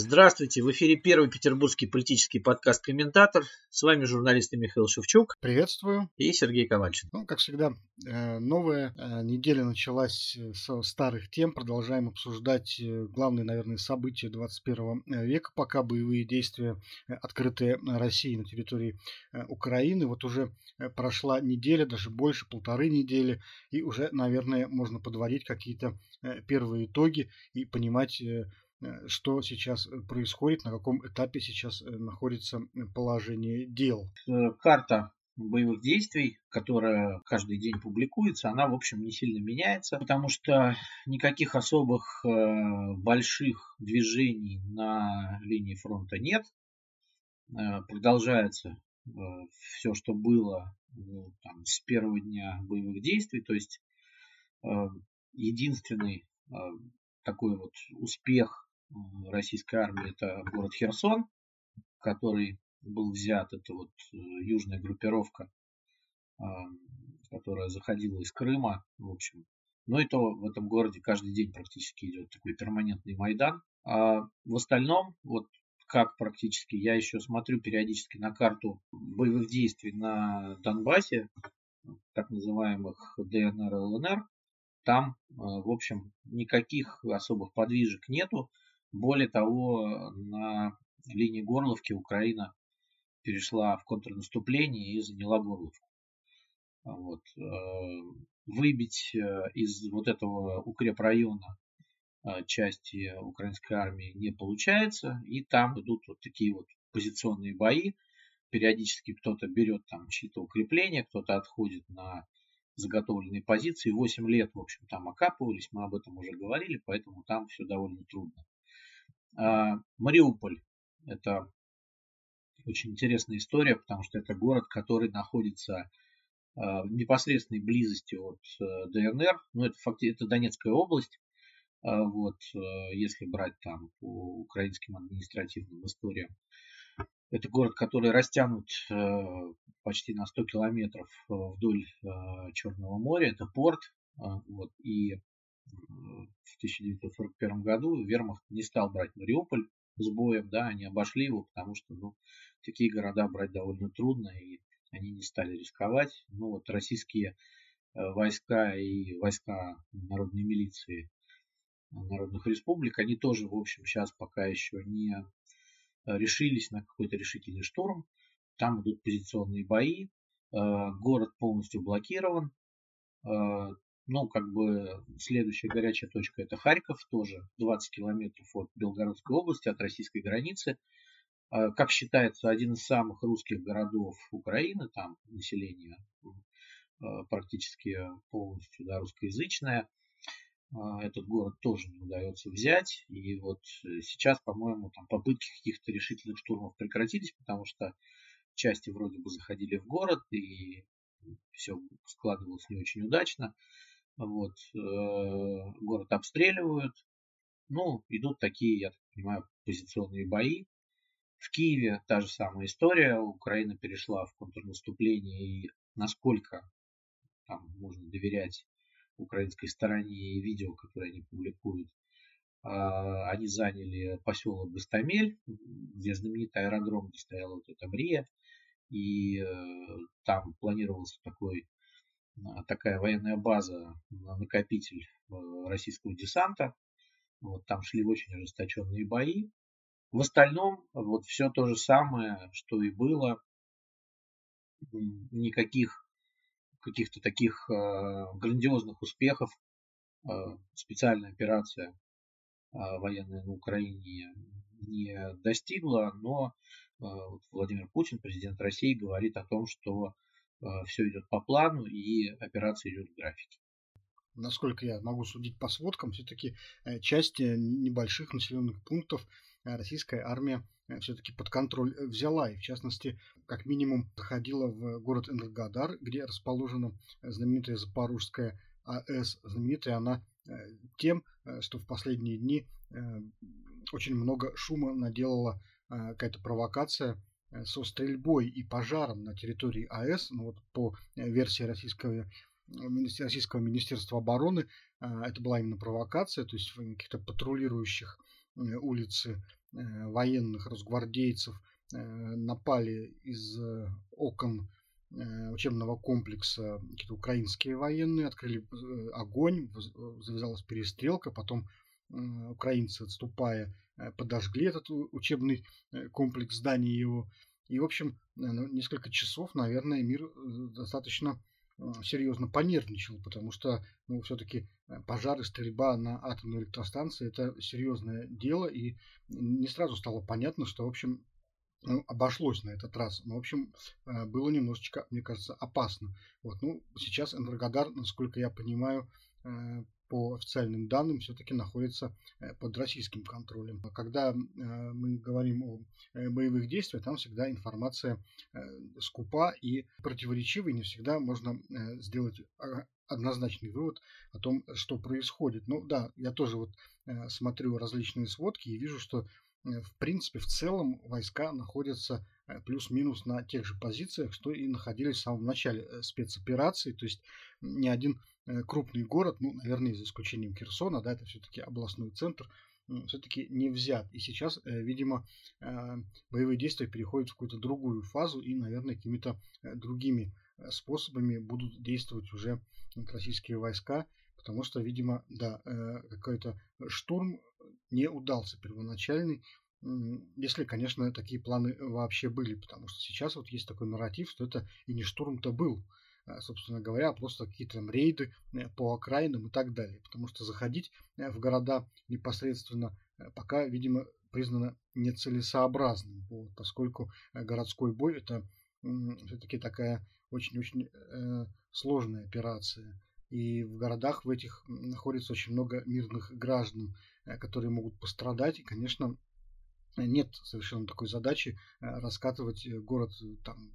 Здравствуйте, в эфире первый петербургский политический подкаст «Комментатор». С вами журналисты Михаил Шевчук. Приветствую. И Сергей Ковальчин. Ну, как всегда, э, новая э, неделя началась э, с старых тем. Продолжаем обсуждать главные, наверное, события 21 века, пока боевые действия, открытые России на территории Украины. Вот уже прошла неделя, даже больше, полторы недели, и уже, наверное, можно подводить какие-то первые итоги и понимать, что сейчас э, происходит, на каком этапе сейчас э, находится положение дел. Карта боевых действий, которая каждый день публикуется, она, в общем, не сильно меняется, потому что никаких особых больших движений на линии фронта нет. Продолжается все, что было там, с первого дня боевых действий. То есть единственный такой вот успех российской армии это город Херсон, который был взят. Это вот э, южная группировка, а, которая заходила из Крыма, в общем. Но и то в этом городе каждый день практически идет такой перманентный Майдан. А в остальном, вот как практически, я еще смотрю периодически на карту боевых действий на Донбассе, так называемых ДНР, ЛНР. Там, э, в общем, никаких особых подвижек нету. Более того, на линии Горловки Украина перешла в контрнаступление и заняла Горловку. Вот. Э, выбить э, из вот этого укрепрайона э, части украинской армии не получается. И там идут вот такие вот позиционные бои. Периодически кто-то берет там чьи-то укрепления, кто-то отходит на заготовленные позиции. 8 лет, в общем, там окапывались, мы об этом уже говорили, поэтому там все довольно трудно. А, Мариуполь – это очень интересная история, потому что это город, который находится а, в непосредственной близости от э, ДНР. Ну, это фактически это Донецкая область. А, вот, э, если брать там по украинским административным историям. Это город, который растянут э, почти на 100 километров вдоль Черного моря. Это порт. Вот, и в 1941 году Вермахт не стал брать Мариуполь с боем, да, они обошли его, потому что, ну, такие города брать довольно трудно, и они не стали рисковать. Ну, вот российские э, войска и войска народной милиции народных республик, они тоже, в общем, сейчас пока еще не решились на какой-то решительный штурм. Там идут позиционные бои, э, город полностью блокирован, э, ну, как бы следующая горячая точка это Харьков, тоже 20 километров от Белгородской области, от российской границы. А, как считается, один из самых русских городов Украины, там население а, практически полностью да, русскоязычное. А, этот город тоже не удается взять. И вот сейчас, по-моему, там попытки каких-то решительных штурмов прекратились, потому что части вроде бы заходили в город, и все складывалось не очень удачно. Вот, э, город обстреливают. Ну, идут такие, я так понимаю, позиционные бои. В Киеве та же самая история. Украина перешла в контрнаступление. И насколько там можно доверять украинской стороне и видео, которые они публикуют, а, они заняли поселок Гастамель, где знаменитый аэродром, где стояла вот эта Брия. И э, там планировался такой такая военная база, накопитель э, российского десанта. Вот, там шли очень ожесточенные бои. В остальном вот все то же самое, что и было. Никаких каких-то таких э, грандиозных успехов. Э, специальная операция э, военная на Украине не достигла, но э, Владимир Путин, президент России, говорит о том, что Э, все идет по плану и операция идет в графике. Насколько я могу судить по сводкам, все-таки э, часть небольших населенных пунктов э, российская армия все-таки под контроль взяла. И в частности, как минимум, заходила в город Энергодар, где расположена знаменитая Запорожская АЭС. Знаменитая она тем, что в последние дни очень много шума наделала какая-то провокация Э, со стрельбой и пожаром на территории АЭС, ну вот по э, версии российского, российского Министерства обороны, э, это была именно провокация, то есть каких-то патрулирующих улицы военных, разгвардейцев, напали из окон учебного комплекса какие-то украинские военные, открыли огонь, завязалась перестрелка, потом украинцы, отступая, подожгли этот учебный комплекс здания его. И, в общем, ну, несколько часов, наверное, мир достаточно серьезно понервничал, потому что ну, все-таки э, пожары, стрельба на атомной электростанции это серьезное дело, и не сразу стало понятно, что, в общем, ну, обошлось на этот раз. Но, в общем, э, было немножечко, мне кажется, опасно. Вот, ну, сейчас Энергодар, насколько я понимаю, э, по официальным данным все-таки находится э, под российским контролем. А когда э, мы говорим о э, боевых действиях, там всегда информация скупа и противоречивой, не всегда можно сделать а, однозначный вывод о том, что происходит. Ну да, я тоже вот смотрю различные сводки и вижу, что в принципе в целом войска находятся плюс-минус на тех же позициях, что и находились в самом начале спецоперации. То есть ни один Э, крупный город, ну, наверное, за исключением Херсона, да, это все-таки областной центр, все-таки не взят. И сейчас, э, видимо, э, боевые действия переходят в какую-то другую фазу и, наверное, какими-то другими способами будут действовать уже российские войска, потому что, видимо, да, какой-то штурм не удался первоначальный, если, конечно, такие планы вообще были, потому что сейчас вот есть такой нарратив, что это и не штурм-то был, Э, собственно говоря, просто какие-то там рейды э, по окраинам и так далее. Потому что заходить э, в города непосредственно пока, видимо, признано нецелесообразным, вот, поскольку городской бой это все-таки такая очень-очень сложная операция. И в городах в этих находится очень много мирных граждан, которые могут пострадать. И, конечно, нет совершенно такой задачи э, раскатывать э, город э, там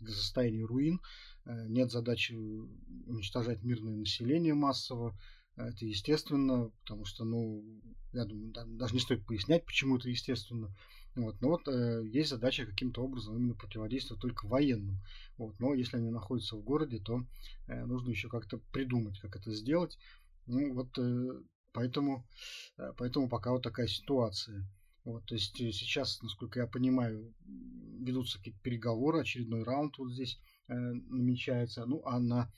до состояния руин, нет задачи уничтожать мирное население массово. Это естественно, потому что, ну, я думаю, даже не стоит пояснять, почему это естественно. Вот. Но вот э, есть задача каким-то образом именно противодействовать только военным. Вот. Но если они находятся в городе, то э, нужно еще как-то придумать, как это сделать. Ну вот э, поэтому, э, поэтому пока вот такая ситуация. Вот, то есть э, сейчас, насколько я понимаю, ведутся какие-то переговоры, очередной раунд вот здесь э, намечается. Ну, а на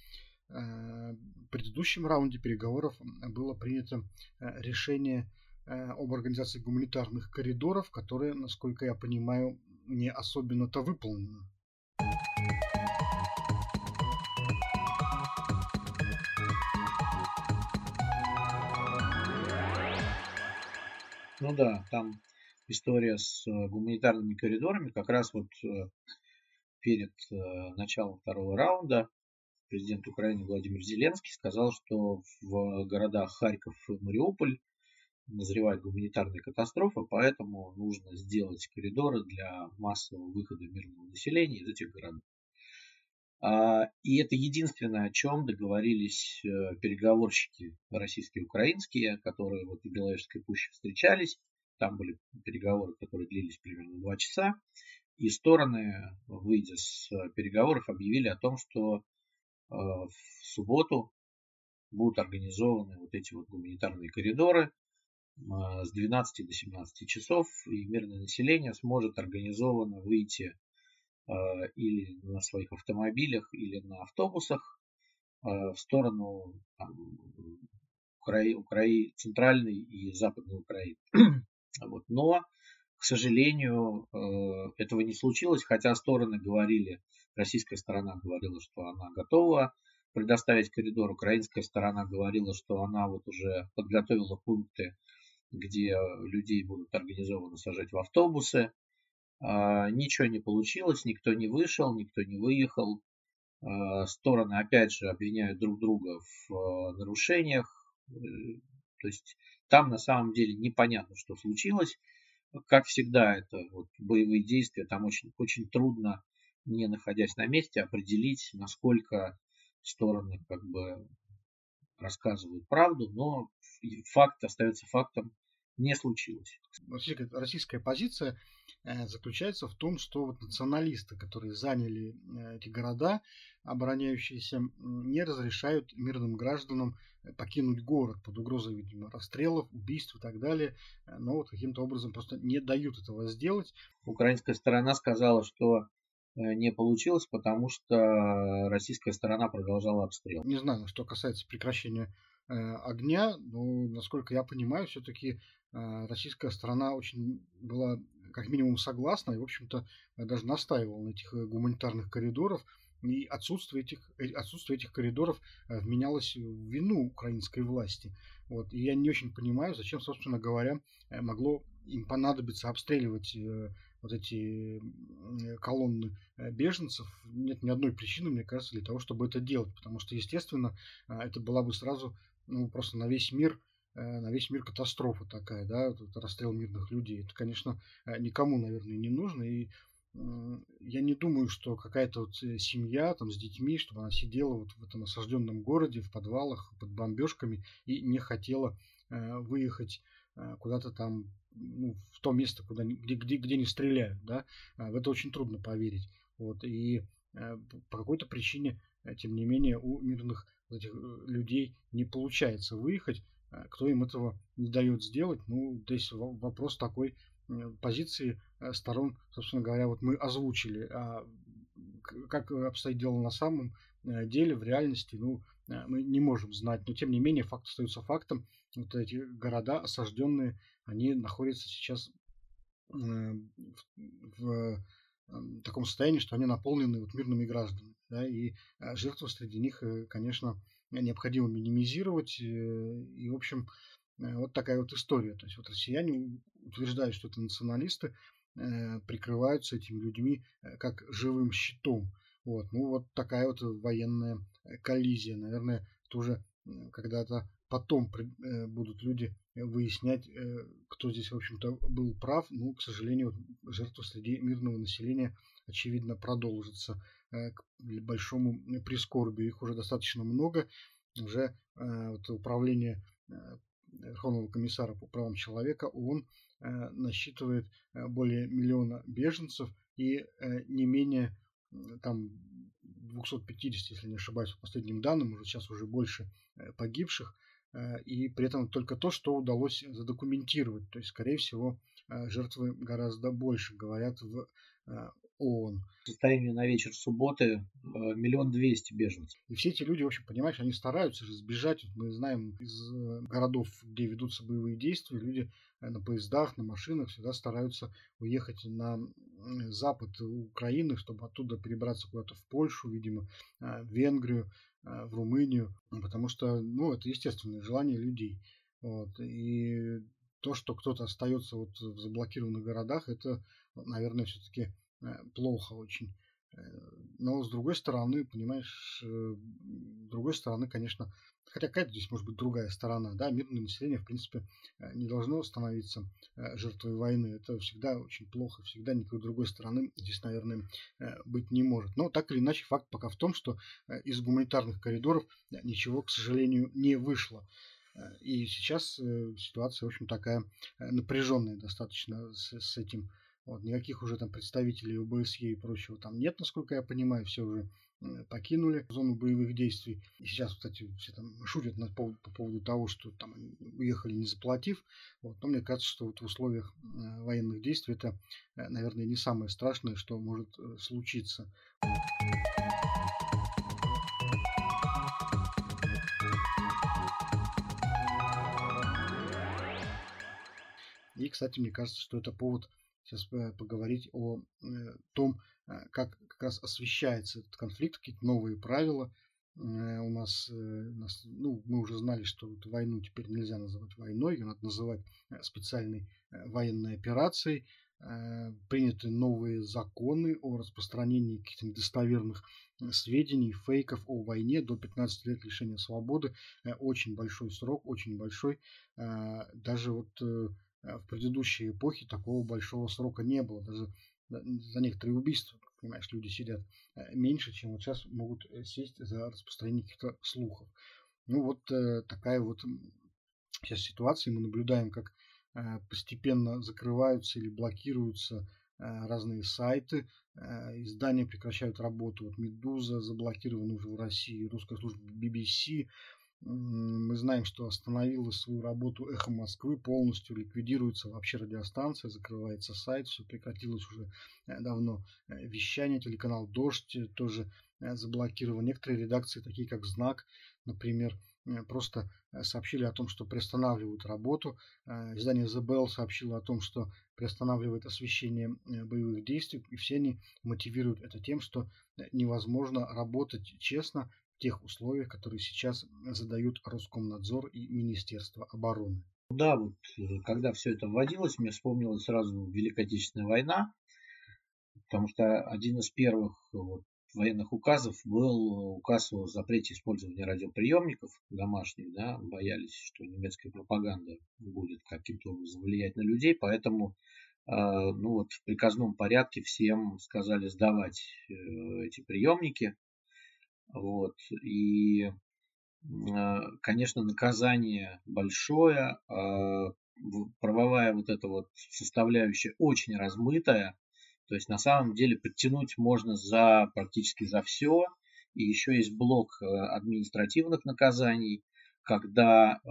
э, предыдущем раунде переговоров было принято э, решение э, об организации гуманитарных коридоров, которые, насколько я понимаю, не особенно-то выполнено. Ну да, там история с э, гуманитарными коридорами. Как раз вот э, перед э, началом второго раунда президент Украины Владимир Зеленский сказал, что в городах Харьков и Мариуполь назревает гуманитарная катастрофа, поэтому нужно сделать коридоры для массового выхода мирного населения из этих городов. А, и это единственное, о чем договорились переговорщики российские и украинские, которые вот в Беловежской пуще встречались там были переговоры, которые длились примерно два часа. И стороны, выйдя с переговоров, объявили о том, что э, в субботу будут организованы вот эти вот гуманитарные коридоры э, с 12 до 17 часов, и мирное население сможет организованно выйти э, или на своих автомобилях, или на автобусах в сторону там, Укра... Укра... центральной и западной Украины. Вот. Но, к сожалению, э, этого не случилось, хотя стороны говорили, российская сторона говорила, что она готова предоставить коридор, украинская сторона говорила, что она вот уже подготовила пункты, где людей будут организованно сажать в автобусы. А, ничего не получилось, никто не вышел, никто не выехал. А, стороны опять же обвиняют друг друга в э, нарушениях. То есть там на самом деле непонятно, что случилось. Как всегда, это вот боевые действия, там очень, очень трудно, не находясь на месте, определить, насколько стороны как бы рассказывают правду, но факт остается фактом, не случилось. Российская позиция э, заключается в том, что вот националисты, которые заняли э, эти города, обороняющиеся не разрешают мирным гражданам покинуть город под угрозой, видимо, расстрелов, убийств и так далее, но вот каким-то образом просто не дают этого сделать. Украинская сторона сказала, что э, не получилось, потому что российская сторона продолжала обстрел. Не знаю, что касается прекращения э, огня, но, насколько я понимаю, все-таки э, российская сторона очень была как минимум согласна и, в общем-то, даже настаивала на этих гуманитарных коридорах, и отсутствие этих, э, отсутствие этих коридоров э, вменялось в вину украинской власти. Вот. И я не очень понимаю, зачем, собственно говоря, э, могло им понадобиться обстреливать вот эти колонны беженцев. Нет ни одной причины, мне кажется, для того, чтобы это делать. Потому что, естественно, это была бы сразу ну, просто на весь мир на весь мир катастрофа такая, да, это расстрел мирных людей. Это, конечно, никому, наверное, не нужно. И я не думаю, что какая-то вот э, семья там с детьми, чтобы она сидела вот в этом осажденном городе, в подвалах, под бомбежками и не хотела э, выехать э, куда-то там ну, в то место, куда, где, где, где не стреляют, да, в это очень трудно поверить. Вот, и по какой-то причине, тем не менее, у мирных этих людей не получается выехать. Кто им этого не дает сделать? Ну, здесь вопрос такой, позиции э, сторон, собственно говоря, вот мы озвучили. А как обстоит дело на самом э, деле, в реальности, ну, э, мы не можем знать. Но, тем не менее, факт остается фактом. Вот эти города осажденные, они находятся сейчас в, в таком состоянии, что они наполнены вот мирными гражданами. Да, и жертвы среди них, конечно, необходимо минимизировать. И, в общем, вот такая вот история. То есть вот россияне утверждают, что это националисты, э, прикрываются этими людьми э, как живым щитом. Вот. Ну, вот такая вот военная э, коллизия. Наверное, тоже когда-то потом будут люди выяснять, кто здесь, в общем-то, был прав. Ну, к сожалению, жертвы среди мирного населения, очевидно, продолжится к большому прискорбию. Их уже достаточно много. Уже вот, управление Верховного комиссара по правам человека ООН Э, насчитывает э, более миллиона беженцев и э, не менее там 250, если не ошибаюсь, по последним данным, уже сейчас уже больше погибших, и при этом только то, что удалось задокументировать. То есть, скорее всего, жертвы гораздо больше, говорят в ООН. По состоянию на вечер субботы э, миллион двести беженцев. И все эти люди, в общем, понимаешь, они стараются же сбежать. Вот мы знаем из э, городов, где ведутся боевые действия, люди э, на поездах, на машинах всегда стараются уехать на запад Украины, чтобы оттуда перебраться куда-то в Польшу, видимо, в Венгрию, в Румынию, потому что, ну, это естественное желание людей. Вот. И то, что кто-то остается вот в заблокированных городах, это, наверное, все-таки плохо очень. Э, но с другой стороны, понимаешь, э, с другой стороны, конечно, хотя какая-то здесь может быть другая сторона, да, мирное население, в принципе, не должно становиться жертвой войны. Это всегда очень плохо, всегда никакой другой стороны здесь, наверное, быть не может. Но так или иначе, факт пока в том, что из гуманитарных коридоров ничего, к сожалению, не вышло. И сейчас ситуация, в общем, такая напряженная достаточно с, с этим вот, никаких уже там представителей ОБСЕ и прочего там нет, насколько я понимаю, все уже покинули зону боевых действий. И сейчас, кстати, все там шутят на, по, по поводу того, что там уехали не заплатив. Вот. Но мне кажется, что вот в условиях э, военных действий это, э, наверное, не самое страшное, что может э, случиться. И, кстати, мне кажется, что это повод сейчас э, поговорить о э, том, э, как как раз освещается этот конфликт, какие-то новые правила. У нас, нас, ну, мы уже знали, что эту войну теперь нельзя называть войной, ее надо называть специальной военной операцией. Приняты новые законы о распространении каких-то недостоверных сведений, фейков о войне до 15 лет лишения свободы. Очень большой срок, очень большой. Даже вот в предыдущей эпохе такого большого срока не было. Даже за некоторые убийства, понимаешь, люди сидят э, меньше, чем вот сейчас могут э, сесть за распространение каких-то слухов. Ну вот такая вот сейчас ситуация. Мы наблюдаем, как постепенно закрываются или блокируются разные сайты, издания прекращают работу. Вот «Медуза» заблокирована уже в России, русская служба BBC, мы знаем, что остановила свою работу «Эхо Москвы», полностью ликвидируется вообще радиостанция, закрывается сайт, все прекратилось уже э, давно. Э, вещание, телеканал «Дождь» тоже э, заблокирован. Некоторые редакции, такие как «Знак», например, просто сообщили о том, что приостанавливают работу. Издание Bell сообщило о том, что приостанавливает освещение боевых действий, и все они мотивируют это тем, что невозможно работать честно тех условиях, которые сейчас задают Роскомнадзор и Министерство обороны. Да, вот э, когда все это вводилось, мне вспомнилась сразу Великая Отечественная война, потому что один из первых вот, военных указов был указ о запрете использования радиоприемников домашних, да, боялись, что немецкая пропаганда будет каким-то образом влиять на людей, поэтому э, ну вот в приказном порядке всем сказали сдавать э, эти приемники, вот. И, а, конечно, наказание большое, а, правовая вот эта вот составляющая очень размытая. То есть на самом деле подтянуть можно за практически за все. И еще есть блок э, административных наказаний, когда э,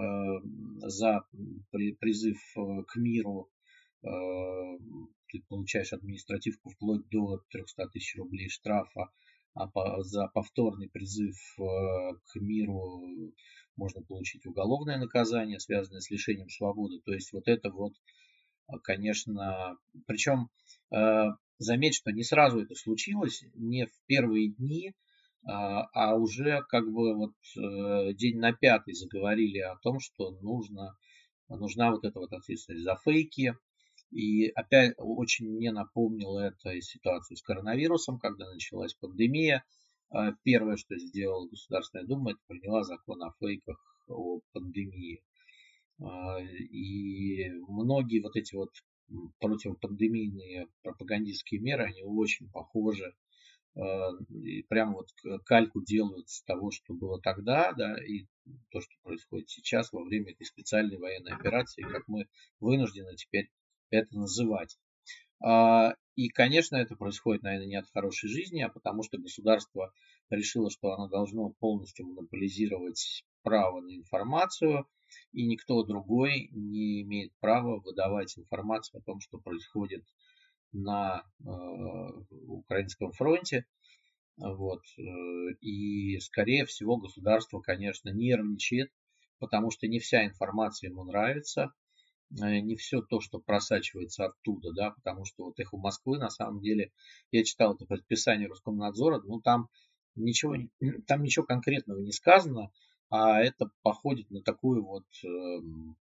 за призыв э, к миру ты получаешь административку вплоть до 300 тысяч рублей штрафа, за повторный призыв э, к миру можно получить уголовное наказание, связанное с лишением свободы. То есть вот это вот, э, конечно, причем э, заметь, что не сразу это случилось, не в первые дни, а уже как бы вот день на пятый заговорили о том, что нужно, нужна вот эта вот ответственность за фейки, и опять очень мне напомнило это ситуацию с коронавирусом, когда началась пандемия. А, первое, что сделала Государственная Дума, это приняла закон о фейках о пандемии. А, и многие вот эти вот противопандемийные пропагандистские меры, они очень похожи а, и прямо вот кальку делают с того, что было тогда, да, и то, что происходит сейчас во время этой специальной военной операции, как мы вынуждены теперь это называть. А, и, конечно, это происходит, наверное, не от хорошей жизни, а потому что государство решило, что оно должно полностью монополизировать право на информацию, и никто другой не имеет права выдавать информацию о том, что происходит на э, украинском фронте. Вот. Э, и, скорее всего, государство, конечно, нервничает, потому что не вся информация ему нравится. Э, не все то, что просачивается оттуда, да, потому что вот эхо Москвы, на самом деле, я читал это предписание Роскомнадзора, ну там ничего, там ничего конкретного не сказано, а это походит на такую вот эм,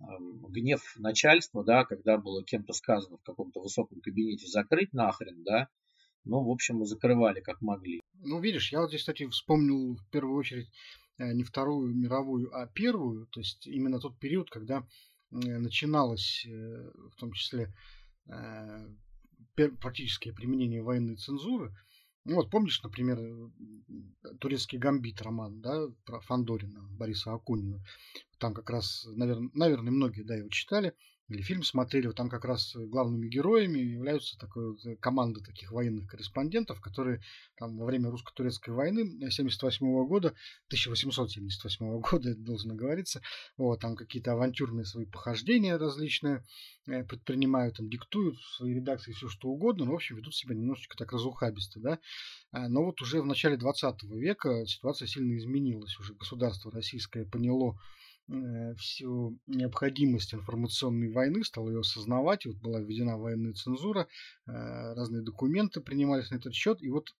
эм, гнев начальства, да, когда было кем-то сказано в каком-то высоком кабинете закрыть нахрен, да, ну, в общем, мы закрывали как могли. Ну, видишь, я вот здесь, кстати, вспомнил в первую очередь э, не Вторую мировую, а Первую, то есть именно тот период, когда начиналось, э, в том числе э, практическое применение военной цензуры. Ну вот помнишь, например, турецкий гамбит роман, да, про Фандорина Бориса Акунина. Там как раз, наверное, наверное, многие, да, его читали или фильм смотрели, вот там как раз главными героями являются такой вот э, команда таких военных корреспондентов, которые там во время русско-турецкой войны 78 -го года, 1878 года, это должно говориться, вот, там какие-то авантюрные свои похождения различные э, предпринимают, там, диктуют в своей редакции все что угодно, но, в общем, ведут себя немножечко так разухабисто, да. А, но вот уже в начале 20 века ситуация сильно изменилась, уже государство российское поняло, Э, всю необходимость информационной войны, стал ее осознавать. Вот была введена военная цензура, э, разные документы принимались на этот счет. И вот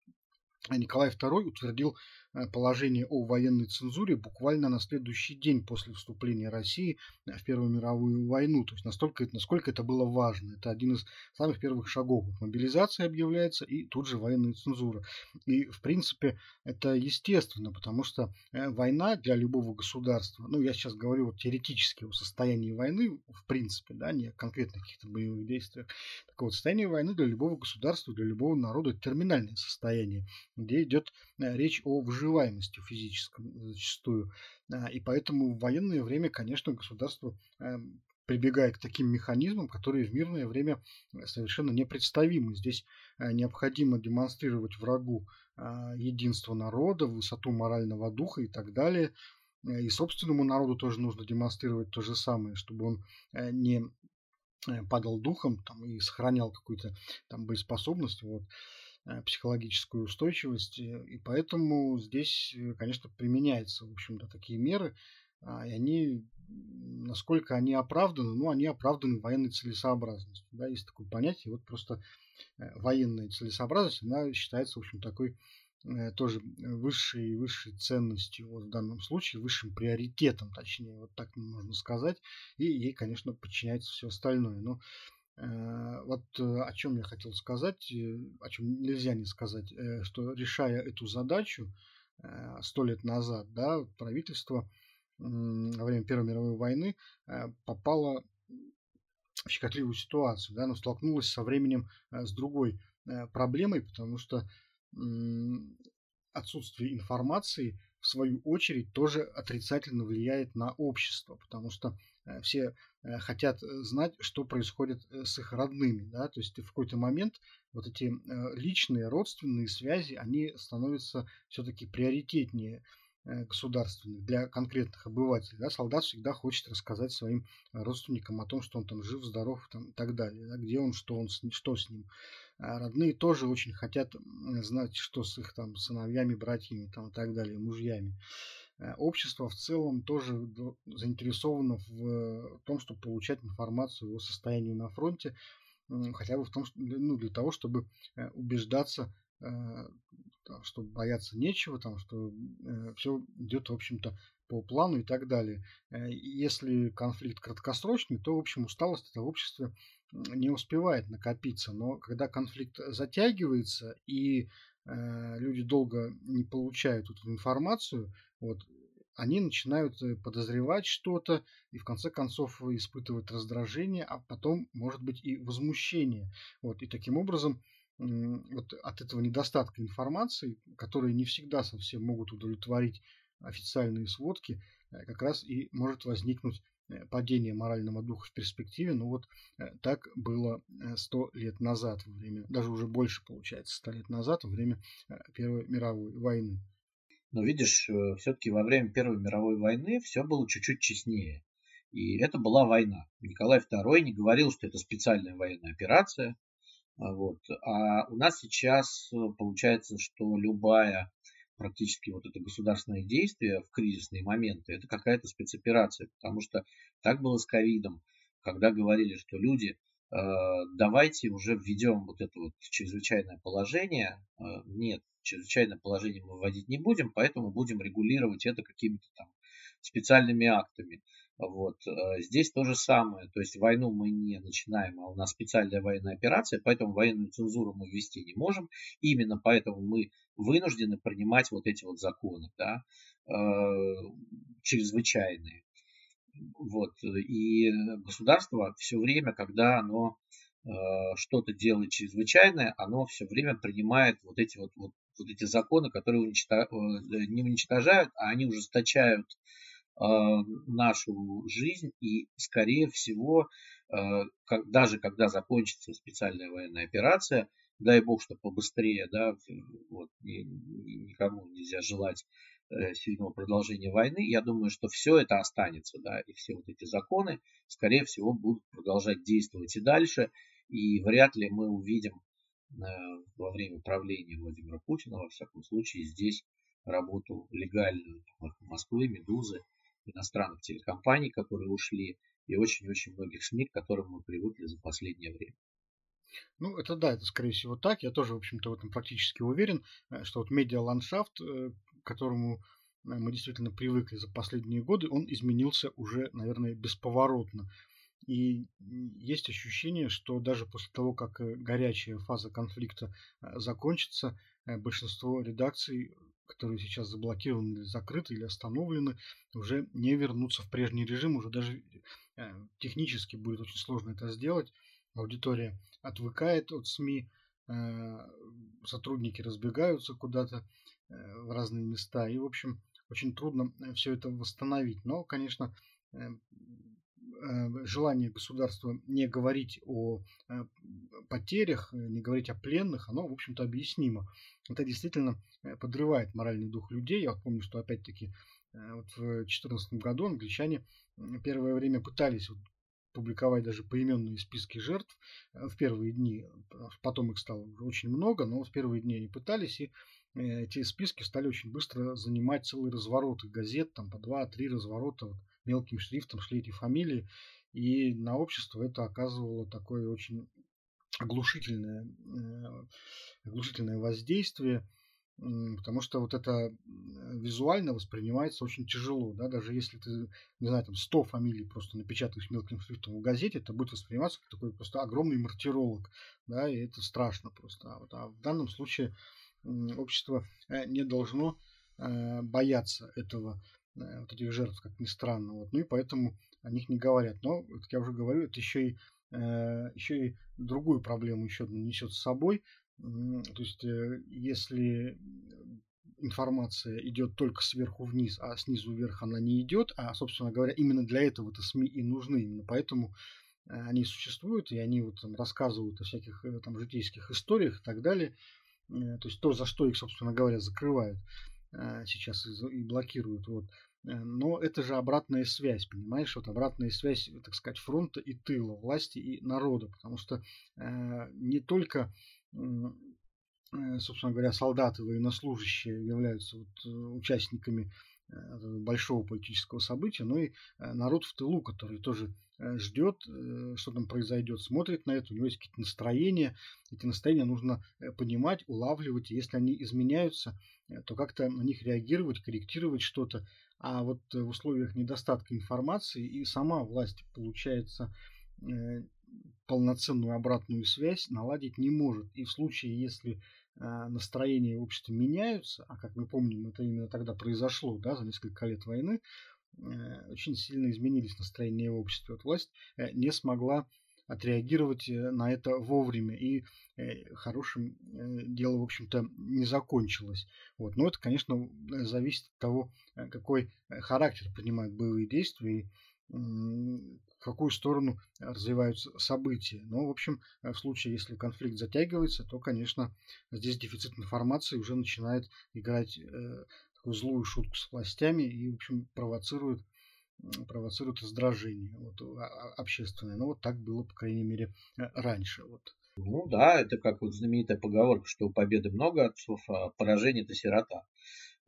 Николай II утвердил Э, положение о военной цензуре буквально на следующий день после вступления России в Первую мировую войну. То есть настолько, насколько это было важно. Это один из самых первых шагов. Мобилизация объявляется и тут же военная цензура. И в принципе это естественно, потому что э, война для любого государства, ну я сейчас говорю вот теоретически о состоянии войны в принципе, да, не о конкретных каких-то боевых действиях. Так вот, состояние войны для любого государства, для любого народа терминальное состояние, где идет э, речь о выживании выживаемостью физическом зачастую. А, и поэтому в военное время, конечно, государство эм, прибегая к таким механизмам, которые в мирное время совершенно непредставимы. Здесь необходимо демонстрировать врагу единство народа, высоту морального духа и так далее. И собственному народу тоже нужно демонстрировать то же самое, чтобы он не падал духом там, и сохранял какую-то там боеспособность. Вот. Э, психологическую устойчивость. И поэтому здесь, э, конечно, применяются, в общем-то, такие меры. А, и они, насколько они оправданы, ну, они оправданы военной целесообразностью. Да, есть такое понятие, вот просто э, военная целесообразность, она считается, в общем, такой тоже высшей высшей ценностью вот в данном случае, высшим приоритетом, точнее, вот так можно сказать, и ей, конечно, подчиняется все остальное. Но Э, вот э, о чем я хотел сказать, э, о чем нельзя не сказать, что решая эту задачу сто лет назад, да, правительство во время Первой мировой войны попало в щекотливую ситуацию, да, но столкнулось со временем с другой проблемой, потому что отсутствие информации в свою очередь тоже отрицательно влияет на общество, потому что Э, все э, хотят э, знать, что происходит с их родными. Да? То есть в какой-то момент вот эти личные, родственные связи, они становятся все-таки приоритетнее государственных для конкретных обывателей. Да? Солдат всегда хочет рассказать своим родственникам о том, что он там жив, здоров там, и так далее. Да? Где он, что, он, что с ним. А родные тоже очень хотят знать, что с их там сыновьями, братьями там, и так далее, мужьями. Э, общество в целом тоже заинтересовано в том, чтобы получать информацию о состоянии на фронте, хотя бы в том, ну, для того, чтобы э, убеждаться, э, что бояться нечего, там, что все идет, в общем-то, по плану и так далее. Если конфликт краткосрочный, то, в общем, усталость этого общества не успевает накопиться. Но когда конфликт затягивается и люди долго не получают эту информацию, вот, они начинают э, подозревать что-то и в конце концов испытывать раздражение, а потом, может быть, и возмущение. Вот, и таким образом вот от этого недостатка информации, которые не всегда совсем могут удовлетворить официальные сводки, э, как раз и может возникнуть э, падение морального духа в перспективе. Ну вот так было сто лет назад, во время, даже уже больше получается, сто лет назад, во время Первой мировой войны. Но видишь, э, все-таки во время Первой мировой войны все было чуть-чуть честнее. И это была война. Николай II не говорил, что это специальная военная операция. А вот. А у нас сейчас э, получается, что любая практически вот это государственное действие в кризисные моменты, это какая-то спецоперация. Потому что так было с ковидом, когда говорили, что люди, давайте уже введем вот это вот чрезвычайное положение. Нет, чрезвычайное положение мы вводить не будем, поэтому будем регулировать это какими-то там специальными актами. Вот. Э, здесь то же самое. То есть войну мы не начинаем, а у нас специальная военная операция, поэтому военную цензуру мы ввести не можем. Именно поэтому мы вынуждены принимать вот эти вот законы, да, э, чрезвычайные. Вот. И государство все время, когда оно э, что-то делает чрезвычайное, оно все время принимает вот эти вот, вот вот эти законы, которые уничтож... Э, не уничтожают, а они ужесточают э, нашу жизнь и, скорее всего, э, как, даже когда закончится специальная военная операция, дай бог, что побыстрее, да, вот, никому нельзя желать э, сильного продолжения войны, я думаю, что все это останется, да, и все вот эти законы, скорее всего, будут продолжать действовать и дальше, и вряд ли мы увидим во время правления Владимира Путина, во всяком случае, здесь работу легальную Москвы, Медузы, иностранных телекомпаний, которые ушли, и очень-очень многих СМИ, к которым мы привыкли за последнее время. Ну, это да, это скорее всего так. Я тоже, в общем-то, в этом практически уверен, э, что вот медиа-ландшафт, э, к которому э, мы действительно привыкли за последние годы, он изменился уже, наверное, бесповоротно. И есть ощущение, что даже после того, как э, горячая фаза конфликта э, закончится, большинство редакций, которые сейчас заблокированы или закрыты или остановлены, уже не вернутся в прежний режим, уже даже технически будет очень сложно это сделать. Аудитория отвыкает от СМИ, сотрудники разбегаются куда-то в разные места, и, в общем, очень трудно все это восстановить. Но, конечно, желание государства не говорить о потерях, не говорить о пленных, оно, в общем-то, объяснимо. Это действительно подрывает моральный дух людей. Я помню, что опять-таки вот в 2014 году англичане первое время пытались публиковать даже поименные списки жертв в первые дни. Потом их стало очень много, но в первые дни они пытались, и Э, эти списки стали очень быстро занимать целые развороты газет, там по два-три разворота, вот, мелким шрифтом шли эти фамилии, и на общество это оказывало такое очень оглушительное, э, оглушительное воздействие, потому что вот это визуально воспринимается очень тяжело, да, даже если ты, не знаю, там 100 фамилий просто напечатаешь мелким шрифтом в газете, это будет восприниматься как такой просто огромный мартиролог, да, и это страшно просто. А, вот, а в данном случае общество э, не должно э, бояться этого, э, вот этих жертв, как ни странно. Вот. Ну и поэтому о них не говорят. Но, как я уже говорю, это еще и, еще и другую проблему еще несет с собой. То есть, если информация идет только сверху вниз, а снизу вверх она не идет, а, собственно говоря, именно для этого-то СМИ и нужны. Именно поэтому они существуют, и они вот там рассказывают о всяких там житейских историях и так далее. Э, то есть то, за что их, собственно говоря, закрывают э, сейчас и блокируют. Вот. Э, но это же обратная связь, понимаешь? Вот обратная связь, так сказать, фронта и тыла, власти и народа. Потому что не только собственно говоря, солдаты, военнослужащие являются вот участниками большого политического события, но и народ в тылу, который тоже Э, ждет, э, что там произойдет, смотрит на это, у него есть какие-то настроения. Эти настроения нужно э, понимать, улавливать. И если они изменяются, то как-то на них реагировать, корректировать что-то. А вот в условиях недостатка информации и сама власть, получается, полноценную обратную связь наладить не может. И в случае, если настроения в обществе меняются, а как мы помним, это именно тогда произошло, да, за несколько лет войны, Э, очень сильно изменились настроения в обществе. Вот власть э, не смогла отреагировать э, на это вовремя, и хорошим дело, в общем-то, не закончилось. Вот. Но это, конечно, зависит от того, какой характер принимают боевые действия и какую сторону развиваются события. Но, в общем, в случае, если конфликт затягивается, то, конечно, здесь дефицит информации уже начинает играть такую злую шутку с властями и, в общем, провоцирует провоцирует раздражение вот, общественное. Ну, вот так было, по крайней мере, э, раньше. Вот. Ну да, это как вот знаменитая поговорка, что победы много отцов, а поражение это сирота.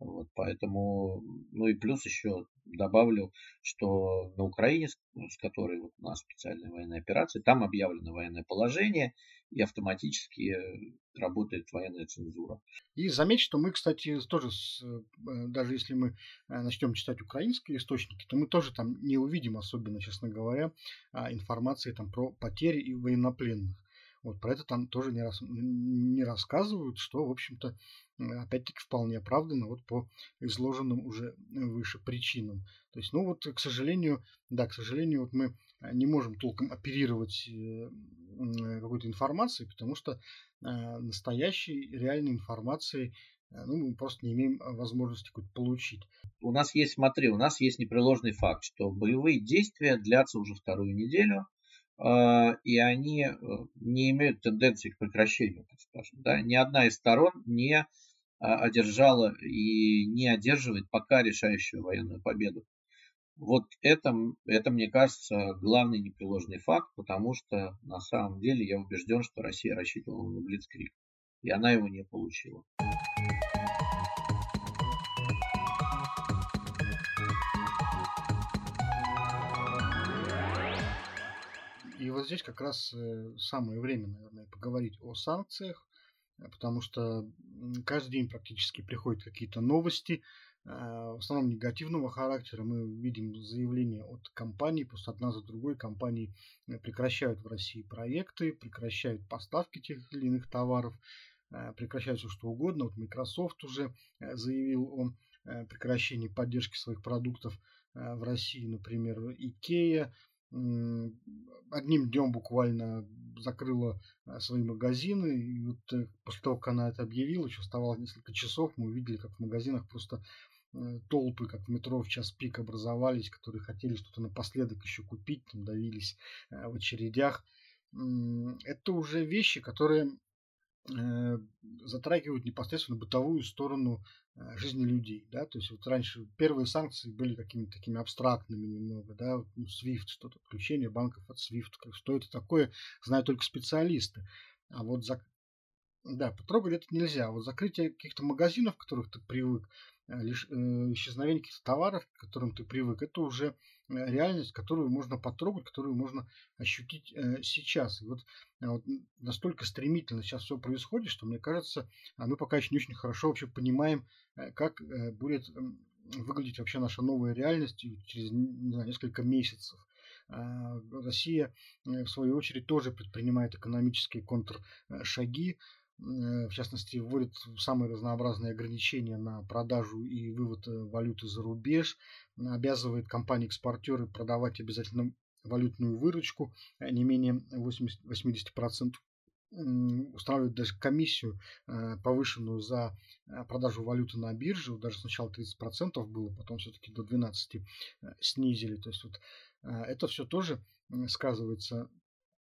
Вот, поэтому, ну и плюс еще добавлю, что на Украине, с которой вот у нас специальная военная операция, там объявлено военное положение, и автоматически работает военная цензура. И заметь, что мы, кстати, тоже, с, э, даже если мы э, начнем читать украинские источники, то мы тоже там не увидим, особенно, честно говоря, а, информации там про потери и военнопленных. Вот про это там тоже не, рас, не рассказывают, что, в общем-то, опять-таки вполне оправдано вот по изложенным уже выше причинам. То есть, ну вот, к сожалению, да, к сожалению, вот мы не можем толком оперировать э, какой-то информацией, потому что э, настоящей реальной информации э, ну, мы просто не имеем возможности какой-то получить. У нас есть, смотри, у нас есть непреложный факт, что боевые действия длятся уже вторую неделю, и они не имеют тенденции к прекращению, так скажем. Да? Ни одна из сторон не одержала и не одерживает пока решающую военную победу. Вот это, это, мне кажется, главный непреложный факт, потому что на самом деле я убежден, что Россия рассчитывала на Блицкрик, и она его не получила. И вот здесь как раз э, самое время, наверное, поговорить о санкциях, потому что каждый день практически приходят какие-то новости, а, в основном негативного характера. Мы видим заявления от компаний, просто одна за другой компании э, прекращают в России проекты, прекращают поставки тех или иных товаров, э, прекращают все что угодно. Вот Microsoft уже э, заявил о прекращении поддержки своих продуктов в России, например, IKEA одним днем буквально закрыла свои магазины. И вот после того, как она это объявила, еще оставалось несколько часов, мы увидели, как в магазинах просто толпы, как в метро в час пик образовались, которые хотели что-то напоследок еще купить, там давились в очередях. Это уже вещи, которые затрагивают непосредственно бытовую сторону Э, жизни людей, да, то есть вот раньше первые санкции были какими-то такими абстрактными немного, да, вот, ну, SWIFT, что-то, включение банков от SWIFT, что это такое, знают только специалисты, а вот за, да, потрогать это нельзя, а вот закрытие каких-то магазинов, к которых ты привык, Э, лишь, э, исчезновение каких-то товаров, к которым ты привык, это уже э, реальность, которую можно потрогать, которую можно ощутить сейчас. И вот, вот настолько стремительно сейчас все происходит, что мне кажется, а мы пока еще не очень хорошо вообще понимаем, как будет выглядеть вообще наша новая реальность через не знаю, несколько месяцев. А, Россия, в свою очередь, тоже предпринимает экономические контршаги. Э, в частности, вводит самые разнообразные ограничения на продажу и вывод э, валюты за рубеж, обязывает компании-экспортеры продавать обязательно валютную выручку э, не менее 80, 80% устанавливает даже комиссию повышенную за продажу валюты на бирже. Даже сначала 30% было, потом все-таки до 12% снизили. То есть вот это все тоже сказывается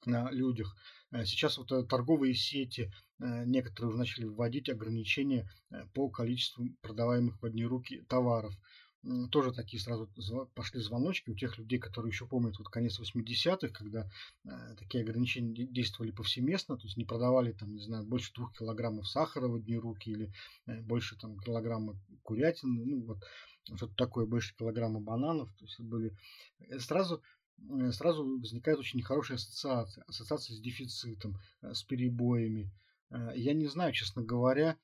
на людях. Сейчас вот торговые сети Э, некоторые начали вводить ограничения э, по количеству продаваемых в одни руки товаров. Тоже такие сразу пошли звоночки у тех людей, которые еще помнят вот конец 80-х, когда э, такие ограничения действовали повсеместно, то есть не продавали там, не знаю, больше двух килограммов сахара в одни руки или больше там килограмма курятины, ну вот что-то такое, больше килограмма бананов, то есть были сразу сразу возникает очень нехорошая ассоциация, ассоциация с дефицитом, с перебоями, Э, я не знаю, честно говоря,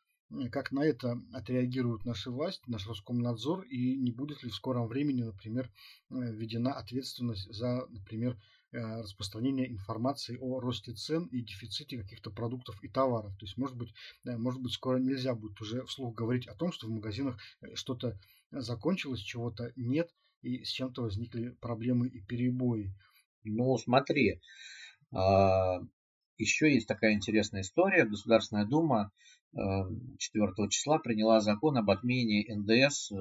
как на это отреагируют наши власти, наш Роскомнадзор, и не будет ли в скором времени, например, э, введена ответственность за, например, э, распространение информации о росте цен и дефиците каких-то продуктов и товаров. То есть, может быть, может быть, скоро нельзя будет уже вслух говорить о том, что в магазинах что-то закончилось, чего-то нет, и с чем-то возникли проблемы и перебои. Ну, смотри, а, еще есть такая интересная история. Государственная Дума 4 эм, числа приняла закон об отмене НДС э,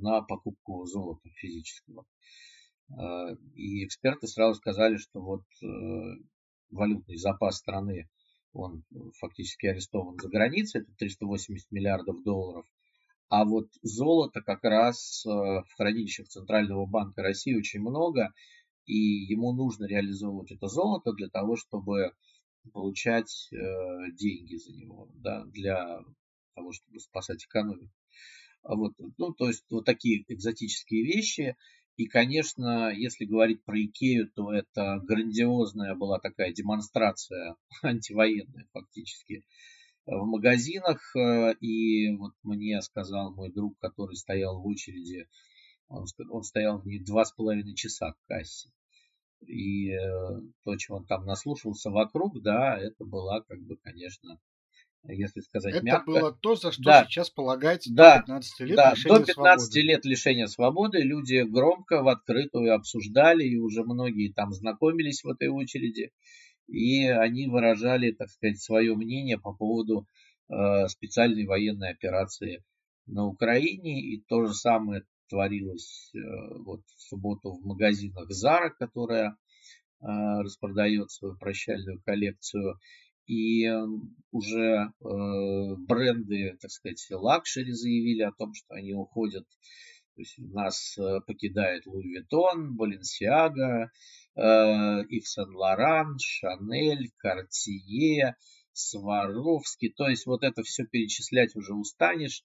на покупку золота физического. Э, и эксперты сразу сказали, что вот э, валютный запас страны, он фактически арестован за границей, это 380 миллиардов долларов. А вот золота как раз в хранилищах Центрального банка России очень много, и ему нужно реализовывать это золото для того, чтобы получать э, деньги за него, да, для того, чтобы спасать экономику. А вот, ну, то есть вот такие экзотические вещи. И, конечно, если говорить про Икею, то это грандиозная была такая демонстрация антивоенная фактически в магазинах. Э, и вот мне сказал мой друг, который стоял в очереди, он, он стоял в ней два с половиной часа в кассе и э, то, чего он там наслушался вокруг, да, это была, как бы, конечно, если сказать это мягко. Это было то, за что да, сейчас полагается да, до 15 лет да, лишения до 15 свободы. лет лишения свободы люди громко в открытую обсуждали, и уже многие там знакомились в этой очереди, и они выражали, так сказать, свое мнение по поводу э, специальной военной операции на Украине, и то же самое творилось э, вот в субботу в магазинах Zara, которая э, распродает свою прощальную коллекцию. И уже бренды, так сказать, luxury заявили о том, что они уходят. То есть нас покидает Louis Vuitton, Balenciaga, Ив Сен-Лоран, Шанель, Картье, Сваровский. То есть вот это все перечислять уже устанешь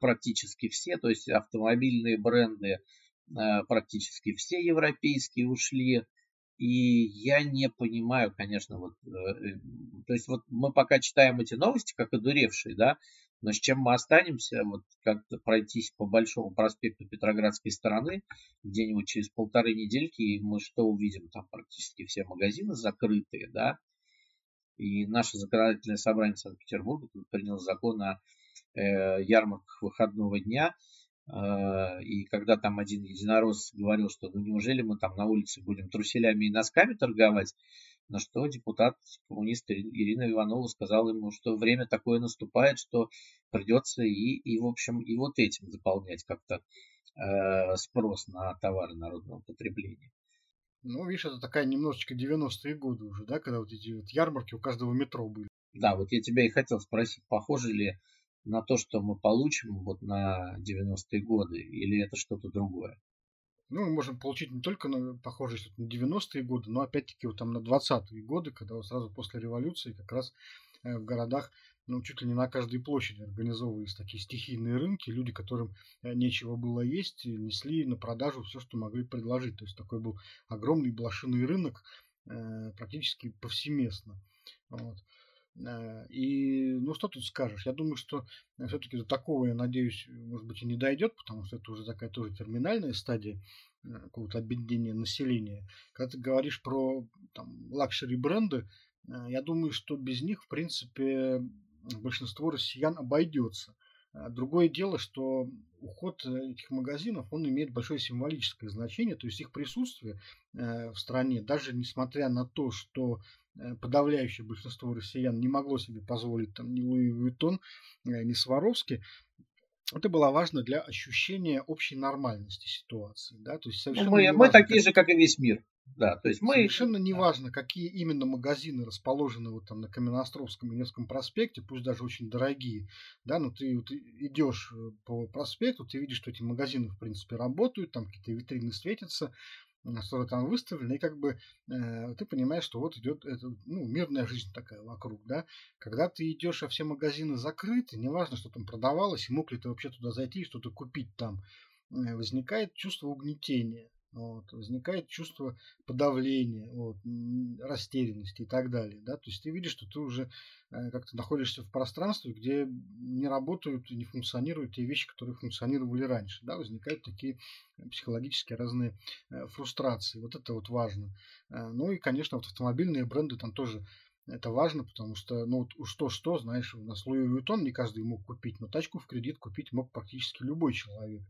практически все, то есть автомобильные бренды э, практически все европейские ушли. И я не понимаю, конечно, вот, э, э, то есть вот мы пока читаем эти новости, как одуревшие, да, но с чем мы останемся, вот как-то пройтись по Большому проспекту Петроградской стороны, где-нибудь через полторы недельки, и мы что увидим? Там практически все магазины закрытые, да, и наше законодательное собрание Санкт-Петербурга приняло закон о Э, ярмарках выходного дня. Э, и когда там один единорос говорил, что ну неужели мы там на улице будем труселями и носками торговать, на что депутат, коммунист Ирина Иванова сказала ему, что время такое наступает, что придется и, и, в общем, и вот этим заполнять как-то э, спрос на товары народного потребления. Ну, видишь, это такая немножечко 90-е годы уже, да, когда вот эти вот ярмарки у каждого метро были. Да, вот я тебя и хотел спросить, похоже ли на то, что мы получим вот на 90-е годы, или это что-то другое? Ну, мы можем получить не только на похожесть на 90-е годы, но опять-таки вот там на 20-е годы, когда вот сразу после революции как раз э, в городах ну, чуть ли не на каждой площади организовывались такие стихийные рынки. Люди, которым э, нечего было есть, несли на продажу все, что могли предложить. То есть такой был огромный блошиный рынок э, практически повсеместно. Вот. Э, и, ну, что тут скажешь? Я думаю, что все-таки до такого, я надеюсь, может быть, и не дойдет, потому что это уже такая тоже терминальная стадия какого-то объединения населения. Когда ты говоришь про там, luxury бренды, я думаю, что без них, в принципе, большинство россиян обойдется. А другое дело, что уход э, этих магазинов, он имеет большое символическое значение, то есть их присутствие э, в стране, даже несмотря на то, что э, подавляющее большинство россиян не могло себе позволить там ни Луи Вуиттон, ни Сваровски, это было важно для ощущения общей нормальности ситуации. Да? То есть совершенно мы, мы такие же, как и весь мир. Да, то есть мы... Совершенно неважно, какие именно магазины расположены вот там на Каменноостровском и Невском проспекте, пусть даже очень дорогие, да, но ты вот идешь э, по проспекту, ты видишь, что эти магазины, в принципе, работают, там какие-то витрины светятся, что там выставлено, и как бы э, ты понимаешь, что вот идет это, ну, мирная жизнь такая вокруг, да. Когда ты идешь, а все магазины закрыты, неважно, что там продавалось, и мог ли ты вообще туда зайти и что-то купить там, э, возникает чувство угнетения. Вот, возникает чувство подавления, вот, растерянности и так далее. Да? То есть ты видишь, что ты уже э, как-то находишься в пространстве, где не работают и не функционируют те вещи, которые функционировали раньше. Да? Возникают такие э, психологические разные э, фрустрации. Вот это вот важно. Ну и, конечно, вот автомобильные бренды там тоже это важно, потому что, ну, вот что-что, знаешь, у нас Луи не каждый мог купить, но тачку в кредит купить мог практически любой человек.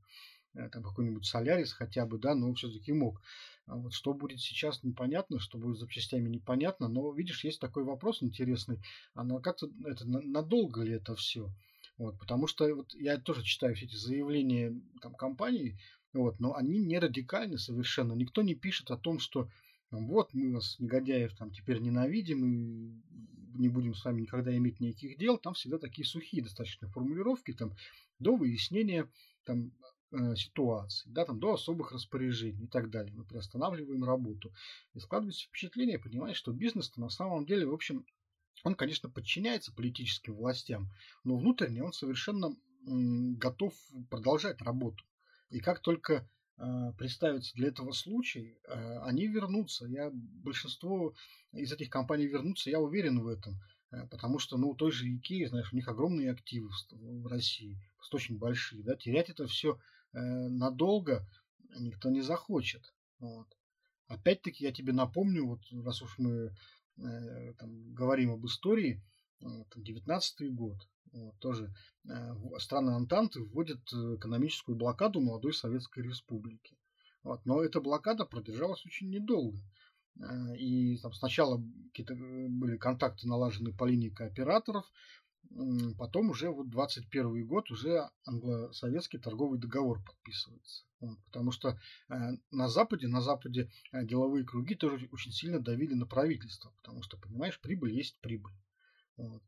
Э, там какой-нибудь Солярис хотя бы, да, но все-таки мог. А вот что будет сейчас, непонятно, что будет с запчастями, непонятно, но, видишь, есть такой вопрос интересный, а на как-то это, надолго ли это все? Вот, потому что вот я тоже читаю все эти заявления там, компаний, вот, но они не радикальны совершенно. Никто не пишет о том, что вот мы вас, негодяев, там теперь ненавидим и не будем с вами никогда иметь никаких дел. Там всегда такие сухие достаточно формулировки, там до выяснения там, Э, ситуации, да, там, до особых распоряжений и так далее. Мы приостанавливаем работу. И складывается впечатление, понимаешь, что бизнес на самом деле, в общем, он, конечно, подчиняется политическим властям, но внутренне он совершенно готов продолжать работу. И как только э, представится для этого случай, э, они вернутся. Я, большинство из этих компаний вернутся, я уверен в этом. Э, потому что, ну, у той же Икеи, знаешь, у них огромные активы в, в России, просто очень большие, да, терять это все надолго никто не захочет. Вот. Опять-таки я тебе напомню, вот раз уж мы э, там, говорим об истории, 19 год, вот, тоже э, страны Антанты вводят экономическую блокаду молодой Советской Республики. Вот, но эта блокада продержалась очень недолго. Э, и там сначала э, были контакты налажены по линии кооператоров, потом уже вот 21 год уже англо-советский торговый договор подписывается. Вот, потому что э, на Западе, на Западе э, деловые круги тоже очень сильно давили на правительство, потому что, понимаешь, прибыль есть прибыль. Вот.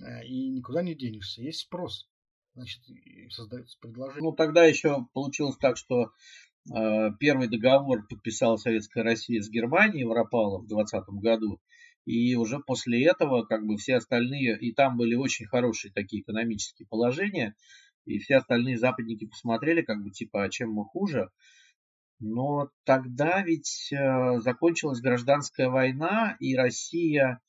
Э, и никуда не денешься. Есть спрос, значит, создается предложение. Ну, тогда еще получилось так, что э, первый договор подписала Советская Россия с Германией в Рапало в 2020 году. И уже после этого, как бы все остальные, и там были очень хорошие такие экономические положения, и все остальные западники посмотрели, как бы типа, а чем мы хуже. Но тогда ведь э, закончилась гражданская война, и Россия,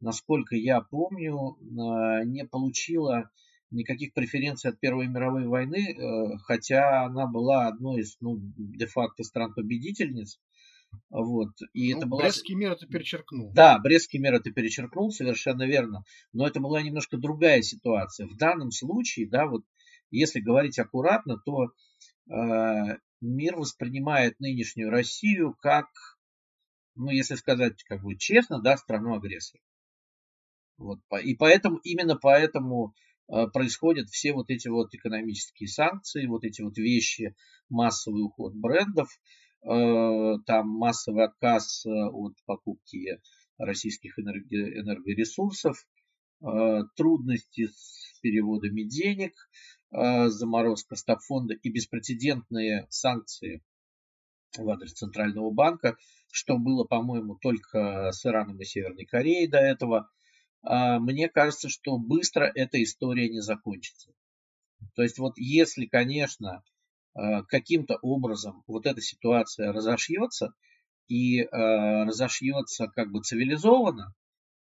насколько я помню, э, не получила никаких преференций от Первой мировой войны, э, хотя она была одной из ну, де-факто стран-победительниц. Вот. И ну, это была... Брестский мир это перечеркнул. Да, Брестский мир это перечеркнул, совершенно верно. Но это была немножко другая ситуация. В данном случае, да, вот если говорить аккуратно, то э, мир воспринимает нынешнюю Россию как, ну, если сказать как бы честно, да, страну-агрессора. Вот. И поэтому, именно поэтому происходят все вот эти вот экономические санкции, вот эти вот вещи, массовый уход брендов, там массовый отказ от покупки российских энергоресурсов, трудности с переводами денег, заморозка стабфонда и беспрецедентные санкции в адрес Центрального банка, что было, по-моему, только с Ираном и Северной Кореей до этого. А, мне кажется, что быстро эта история не закончится. То есть вот если, конечно, каким-то образом вот эта ситуация разошьется и а, разошьется как бы цивилизованно,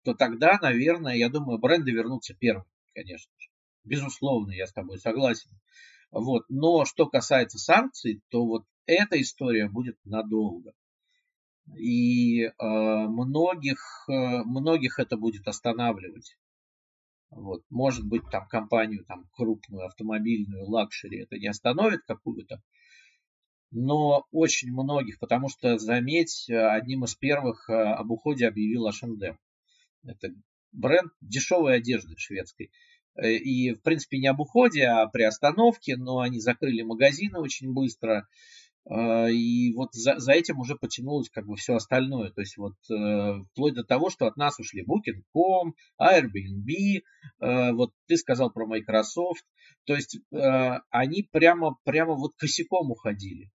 то тогда, наверное, я думаю, бренды вернутся первыми, конечно же. Безусловно, я с тобой согласен. Вот. Но что касается санкций, то вот эта история будет надолго. И э, многих, э, многих это будет останавливать. Вот. Может быть, там компанию там, крупную, автомобильную, luxury это не остановит какую-то, но очень многих, потому что, заметь, одним из первых э, об уходе объявил H&M. Это бренд дешевой одежды шведской. Э, и, в принципе, не об уходе, а при остановке, но они закрыли магазины очень быстро. Э, и вот за, за этим уже потянулось как бы все остальное. То есть вот э, вплоть до того, что от нас ушли Booking.com, Airbnb, вот ты сказал про Microsoft. То есть они прямо, прямо вот косяком уходили.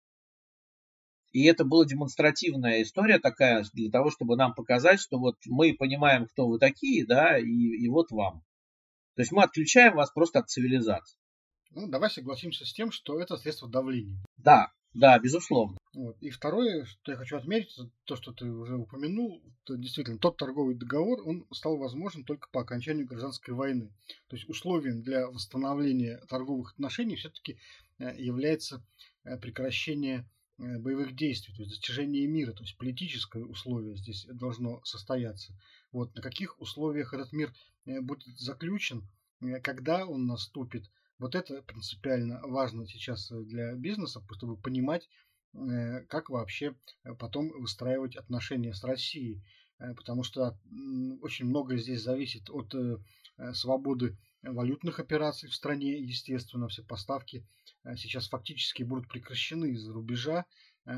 И это была демонстративная история такая для того, чтобы нам показать, что вот мы понимаем, кто вы такие, да, и, и вот вам. То есть мы отключаем вас просто от цивилизации. Ну, давай согласимся с тем, что это средство давления. Да, да, безусловно. Вот. И второе, что я хочу отметить, то, что ты уже упомянул, то действительно тот торговый договор, он стал возможен только по окончанию гражданской войны. То есть условием для восстановления торговых отношений все-таки э, является э, прекращение э, боевых действий, то есть достижение мира, то есть политическое условие здесь должно состояться. Вот на каких условиях этот мир будет заключен, когда он наступит. Вот это принципиально важно сейчас э, для бизнеса, чтобы понимать, как вообще потом выстраивать отношения с Россией. Потому что очень многое здесь зависит от свободы валютных операций в стране. Естественно, все поставки сейчас фактически будут прекращены из-за рубежа,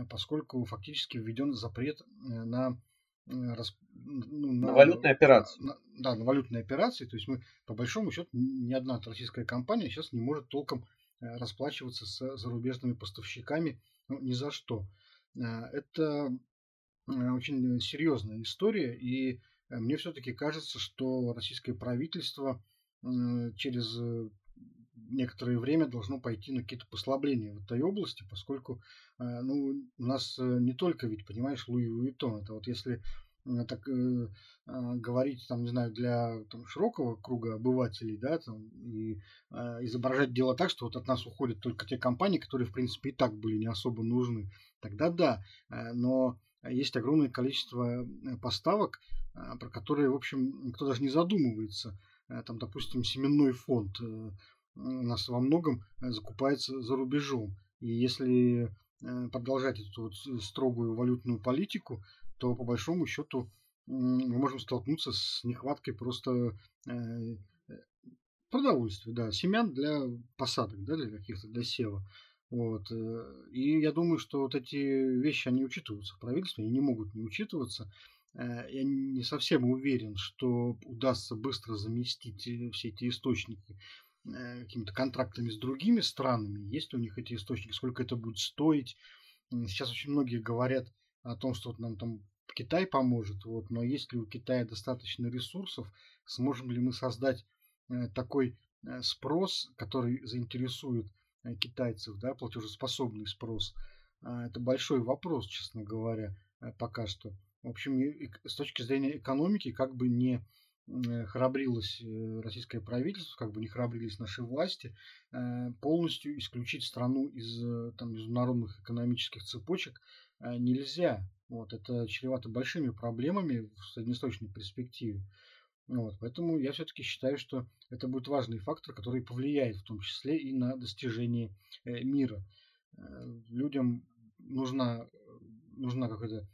поскольку фактически введен запрет на рас, ну, на, на валютные операции. На, да, на валютные операции. То есть мы, по большому счету, ни одна российская компания сейчас не может толком э, расплачиваться с зарубежными поставщиками ну, ни за что. Э, это э, очень серьезная история, и мне все-таки кажется, что российское правительство через некоторое время должно пойти на какие-то послабления в этой области, поскольку ну, у нас не только ведь, понимаешь, Луи Вуитон. Это вот если так э, говорить, там, не знаю, для там, широкого круга обывателей, да, там, и э, изображать дело так, что вот от нас уходят только те компании, которые, в принципе, и так были не особо нужны, тогда да, э, но есть огромное количество поставок, э, про которые, в общем, никто даже не задумывается. Э, там, допустим, семенной фонд э, у нас во многом закупается за рубежом. И если продолжать эту вот строгую валютную политику, то по большому счету мы можем столкнуться с нехваткой просто э, э, продовольствия, да, семян для посадок, да, для каких-то, для сева. Вот. Э, и я думаю, что вот эти вещи, они учитываются в правительстве, они не могут не учитываться. Я не совсем уверен, что удастся быстро заместить все эти источники какими-то контрактами с другими странами. Есть у них эти источники, сколько это будет стоить. Сейчас очень многие говорят о том, что нам там Китай поможет, вот, но есть ли у Китая достаточно ресурсов, сможем ли мы создать э, такой э, спрос, который заинтересует э, китайцев, да, платежеспособный спрос, э, это большой вопрос, честно говоря, э, пока что. В общем, с точки зрения экономики, как бы не э, храбрилось э, российское правительство, как бы не храбрились наши власти, полностью исключить страну из там, международных экономических цепочек нельзя. Вот, это чревато большими проблемами в среднесрочной перспективе. Вот, поэтому я все-таки считаю, что это будет важный фактор, который повлияет в том числе и на достижение э, мира. Э, людям нужна, нужна какая-то э,